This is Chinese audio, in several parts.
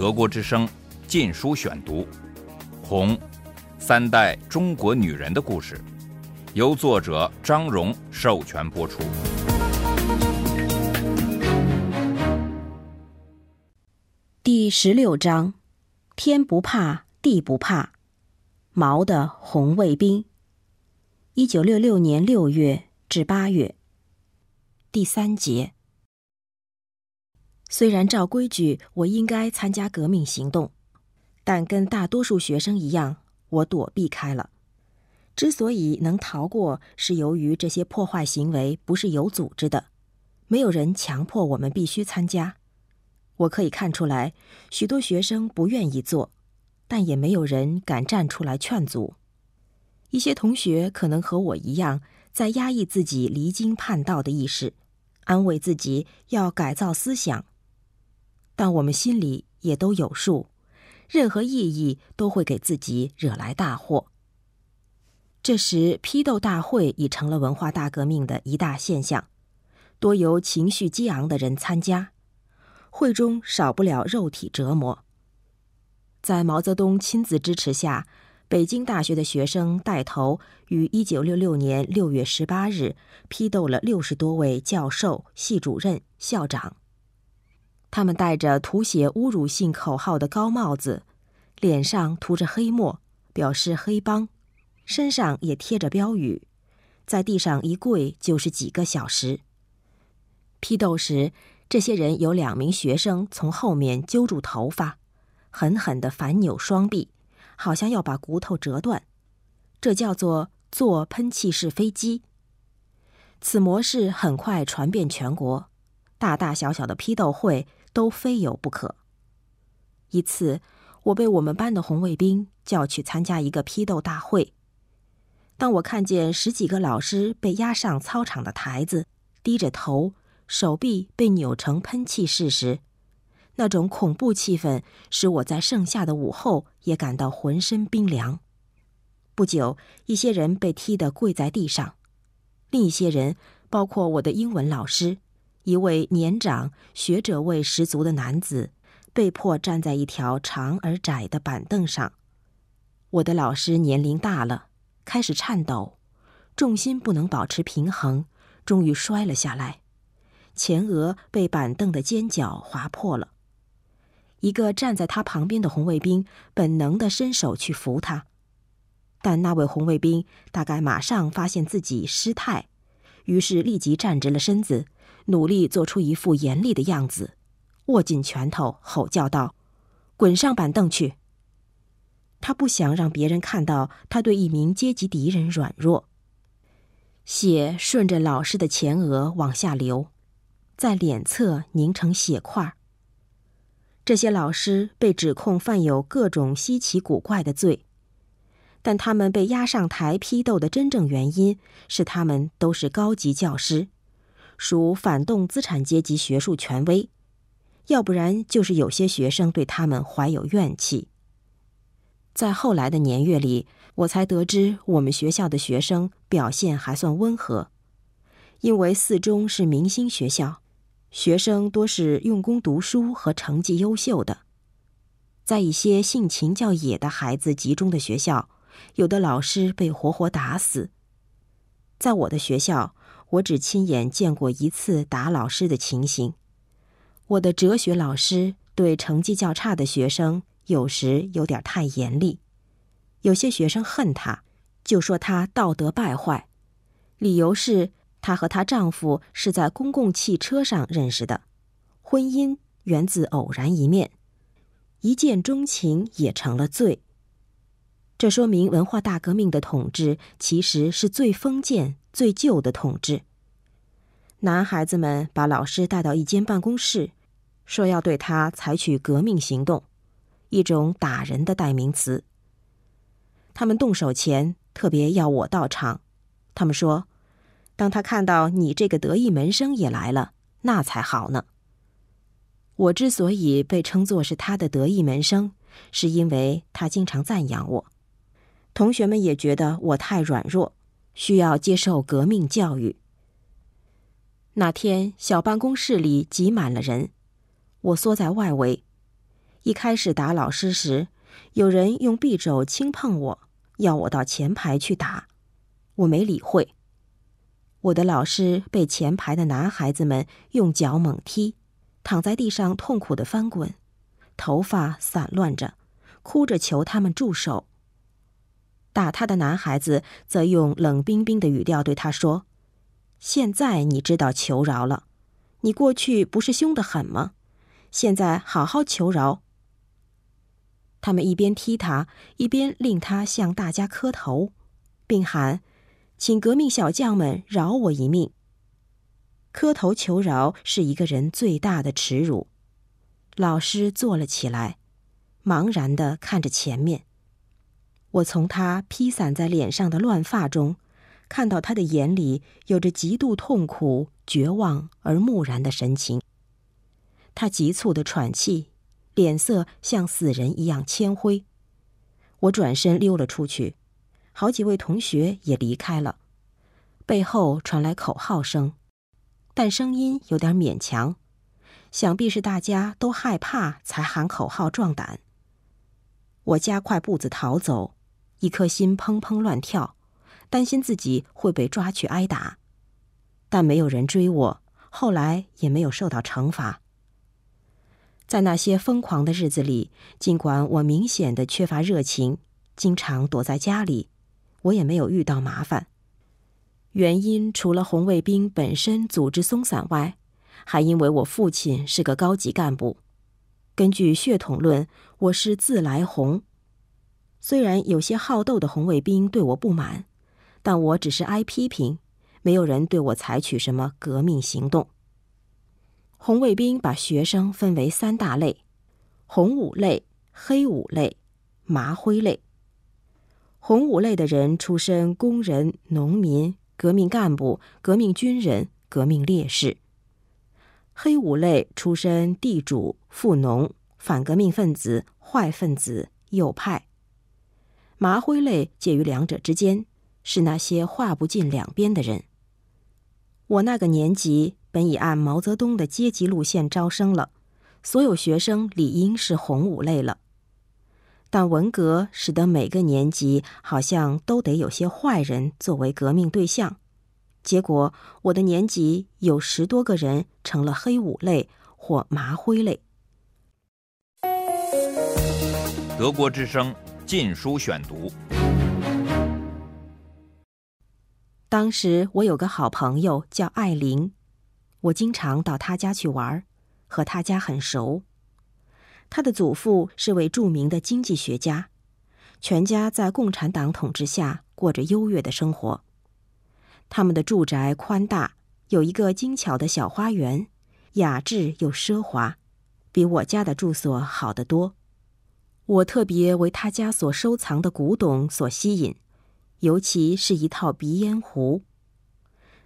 德国之声《禁书选读》，《红》，三代中国女人的故事，由作者张荣授权播出。第十六章：天不怕地不怕。毛的红卫兵。一九六六年六月至八月。第三节。虽然照规矩我应该参加革命行动，但跟大多数学生一样，我躲避开了。之所以能逃过，是由于这些破坏行为不是有组织的，没有人强迫我们必须参加。我可以看出来，许多学生不愿意做，但也没有人敢站出来劝阻。一些同学可能和我一样，在压抑自己离经叛道的意识，安慰自己要改造思想。但我们心里也都有数，任何异议都会给自己惹来大祸。这时，批斗大会已成了文化大革命的一大现象，多由情绪激昂的人参加，会中少不了肉体折磨。在毛泽东亲自支持下，北京大学的学生带头，于一九六六年六月十八日批斗了六十多位教授、系主任、校长。他们戴着涂写侮辱性口号的高帽子，脸上涂着黑墨，表示黑帮，身上也贴着标语，在地上一跪就是几个小时。批斗时，这些人有两名学生从后面揪住头发，狠狠地反扭双臂，好像要把骨头折断。这叫做坐喷气式飞机。此模式很快传遍全国，大大小小的批斗会。都非有不可。一次，我被我们班的红卫兵叫去参加一个批斗大会。当我看见十几个老师被押上操场的台子，低着头，手臂被扭成喷气式时，那种恐怖气氛使我在盛夏的午后也感到浑身冰凉。不久，一些人被踢得跪在地上，另一些人，包括我的英文老师。一位年长、学者味十足的男子被迫站在一条长而窄的板凳上。我的老师年龄大了，开始颤抖，重心不能保持平衡，终于摔了下来，前额被板凳的尖角划破了。一个站在他旁边的红卫兵本能地伸手去扶他，但那位红卫兵大概马上发现自己失态，于是立即站直了身子。努力做出一副严厉的样子，握紧拳头，吼叫道：“滚上板凳去！”他不想让别人看到他对一名阶级敌人软弱。血顺着老师的前额往下流，在脸侧凝成血块。这些老师被指控犯有各种稀奇古怪的罪，但他们被押上台批斗的真正原因是他们都是高级教师。属反动资产阶级学术权威，要不然就是有些学生对他们怀有怨气。在后来的年月里，我才得知我们学校的学生表现还算温和，因为四中是明星学校，学生多是用功读书和成绩优秀的。在一些性情较野的孩子集中的学校，有的老师被活活打死。在我的学校。我只亲眼见过一次打老师的情形。我的哲学老师对成绩较差的学生有时有点太严厉，有些学生恨他，就说他道德败坏，理由是她和她丈夫是在公共汽车上认识的，婚姻源自偶然一面，一见钟情也成了罪。这说明文化大革命的统治其实是最封建。最旧的统治。男孩子们把老师带到一间办公室，说要对他采取革命行动，一种打人的代名词。他们动手前特别要我到场。他们说，当他看到你这个得意门生也来了，那才好呢。我之所以被称作是他的得意门生，是因为他经常赞扬我。同学们也觉得我太软弱。需要接受革命教育。那天，小办公室里挤满了人，我缩在外围。一开始打老师时，有人用匕首轻碰我，要我到前排去打，我没理会。我的老师被前排的男孩子们用脚猛踢，躺在地上痛苦的翻滚，头发散乱着，哭着求他们住手。打他的男孩子则用冷冰冰的语调对他说：“现在你知道求饶了，你过去不是凶得很吗？现在好好求饶。”他们一边踢他，一边令他向大家磕头，并喊：“请革命小将们饶我一命。”磕头求饶是一个人最大的耻辱。老师坐了起来，茫然的看着前面。我从他披散在脸上的乱发中，看到他的眼里有着极度痛苦、绝望而木然的神情。他急促的喘气。脸色像死人一样铅灰，我转身溜了出去，好几位同学也离开了。背后传来口号声，但声音有点勉强，想必是大家都害怕才喊口号壮胆。我加快步子逃走，一颗心砰砰乱跳，担心自己会被抓去挨打，但没有人追我，后来也没有受到惩罚。在那些疯狂的日子里，尽管我明显的缺乏热情，经常躲在家里，我也没有遇到麻烦。原因除了红卫兵本身组织松散外，还因为我父亲是个高级干部。根据血统论，我是自来红。虽然有些好斗的红卫兵对我不满，但我只是挨批评，没有人对我采取什么革命行动。红卫兵把学生分为三大类：红五类、黑五类、麻灰类。红五类的人出身工人、农民、革命干部、革命军人、革命烈士；黑五类出身地主、富农、反革命分子、坏分子、右派；麻灰类介于两者之间，是那些划不进两边的人。我那个年级。本已按毛泽东的阶级路线招生了，所有学生理应是红五类了。但文革使得每个年级好像都得有些坏人作为革命对象，结果我的年级有十多个人成了黑五类或麻灰类。德国之声《禁书选读》。当时我有个好朋友叫艾琳。我经常到他家去玩，和他家很熟。他的祖父是位著名的经济学家，全家在共产党统治下过着优越的生活。他们的住宅宽大，有一个精巧的小花园，雅致又奢华，比我家的住所好得多。我特别为他家所收藏的古董所吸引，尤其是一套鼻烟壶。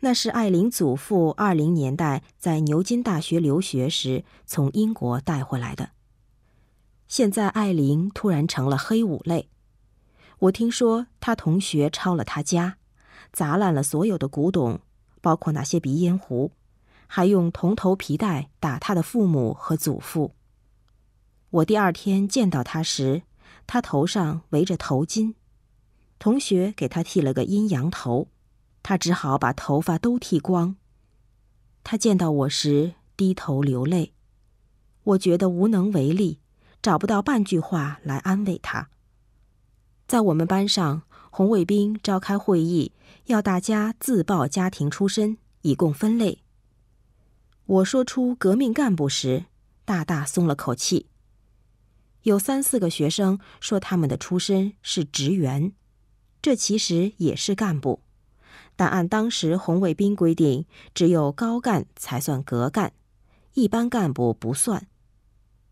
那是艾琳祖父二零年代在牛津大学留学时从英国带回来的。现在艾琳突然成了黑五类，我听说他同学抄了他家，砸烂了所有的古董，包括那些鼻烟壶，还用铜头皮带打他的父母和祖父。我第二天见到他时，他头上围着头巾，同学给他剃了个阴阳头。他只好把头发都剃光。他见到我时低头流泪，我觉得无能为力，找不到半句话来安慰他。在我们班上，红卫兵召开会议，要大家自报家庭出身，以供分类。我说出革命干部时，大大松了口气。有三四个学生说他们的出身是职员，这其实也是干部。但按当时红卫兵规定，只有高干才算革干，一般干部不算。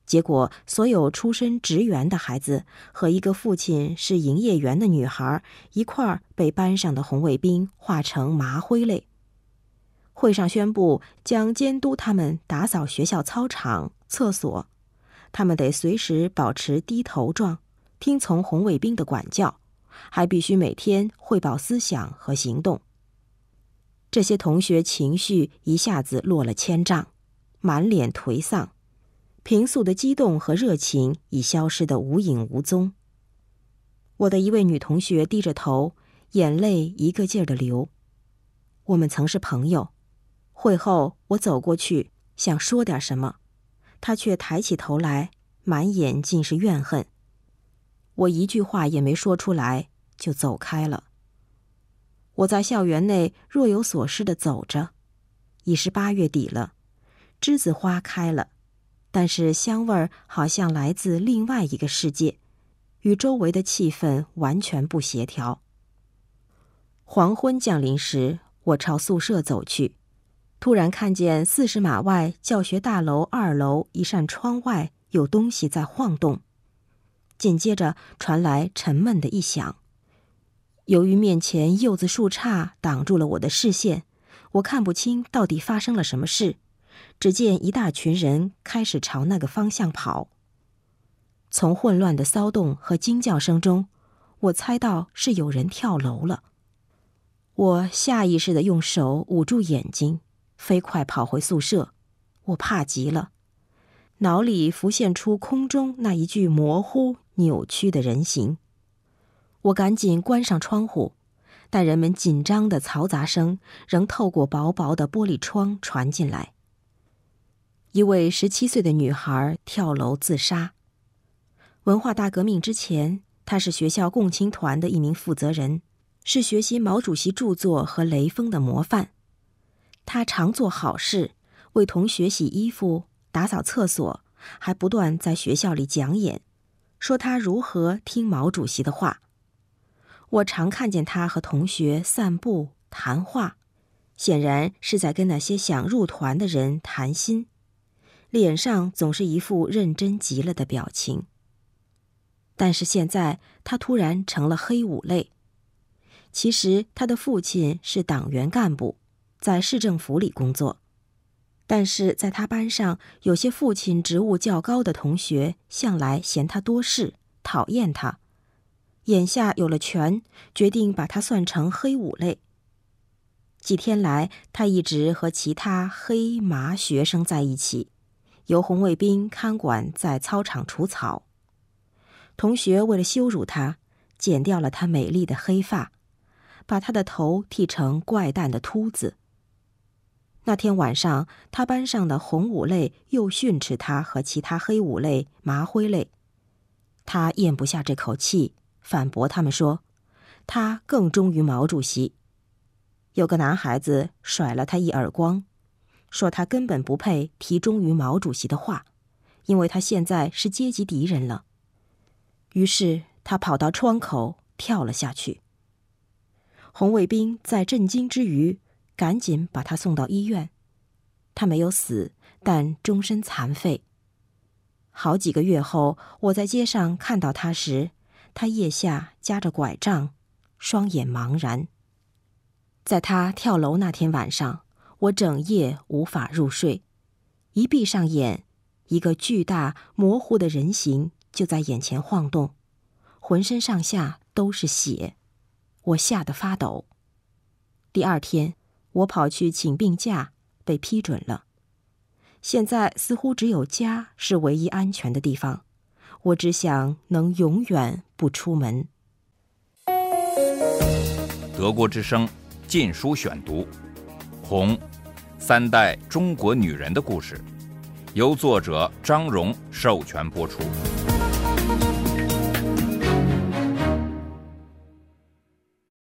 结果，所有出身职员的孩子和一个父亲是营业员的女孩一块儿被班上的红卫兵划成麻灰类。会上宣布将监督他们打扫学校操场、厕所，他们得随时保持低头状，听从红卫兵的管教，还必须每天汇报思想和行动。这些同学情绪一下子落了千丈，满脸颓丧，平素的激动和热情已消失得无影无踪。我的一位女同学低着头，眼泪一个劲儿的流。我们曾是朋友，会后我走过去想说点什么，他却抬起头来，满眼尽是怨恨。我一句话也没说出来，就走开了。我在校园内若有所思的走着，已是八月底了，栀子花开了，但是香味儿好像来自另外一个世界。与周围的气氛完全不协调。黄昏降临时，我朝宿舍走去，突然看见四十码外教学大楼二楼一扇窗外有东西在晃动，紧接着传来沉闷的一响。由于面前柚子树杈挡住了我的视线，我看不清到底发生了什么事。只见一大群人开始朝那个方向跑。从混乱的骚动和惊叫声中，我猜到是有人跳楼了。我下意识的用手捂住眼睛，飞快跑回宿舍。我怕极了，脑里浮现出空中那一具模糊、扭曲的人形。我赶紧关上窗户，但人们紧张的嘈杂声仍透过薄薄的玻璃窗传进来。一位十七岁的女孩跳楼自杀。文化大革命之前，她是学校共青团的一名负责人，是学习毛主席著作和雷锋的模范。他常做好事，为同学洗衣服、打扫厕所，还不断在学校里讲演，说他如何听毛主席的话。我常看见他和同学散步谈话，显然是在跟那些想入团的人谈心，脸上总是一副认真极了的表情。但是现在他突然成了黑五类。其实他的父亲是党员干部，在市政府里工作，但是在他班上有些父亲职务较高的同学向来嫌他多事，讨厌他。眼下有了权，决定把他算成黑五类。几天来，他一直和其他黑麻学生在一起，由红卫兵看管在操场除草。同学为了羞辱他，剪掉了他美丽的黑发，把他的头剃成怪诞的秃子。那天晚上，他班上的红五类又训斥他和其他黑五类、麻灰类，他咽不下这口气，反驳他们说：“他更忠于毛主席。”有个男孩子甩了他一耳光，说他根本不配提忠于毛主席的话，因为他现在是阶级敌人了。于是他跑到窗口跳了下去。红卫兵在震惊之余，赶紧把他送到医院。他没有死，但终身残废。好几个月后，我在街上看到他时，他腋下夹着拐杖，双眼茫然。在他跳楼那天晚上，我整夜无法入睡。一闭上眼，一个巨大模糊的人形。就在眼前晃动，浑身上下都是血，我吓得发抖。第二天，我跑去请病假，被批准了。现在似乎只有家是唯一安全的地方，我只想能永远不出门。德国之声《禁书选读》，《红》，三代中国女人的故事，由作者张荣授权播出。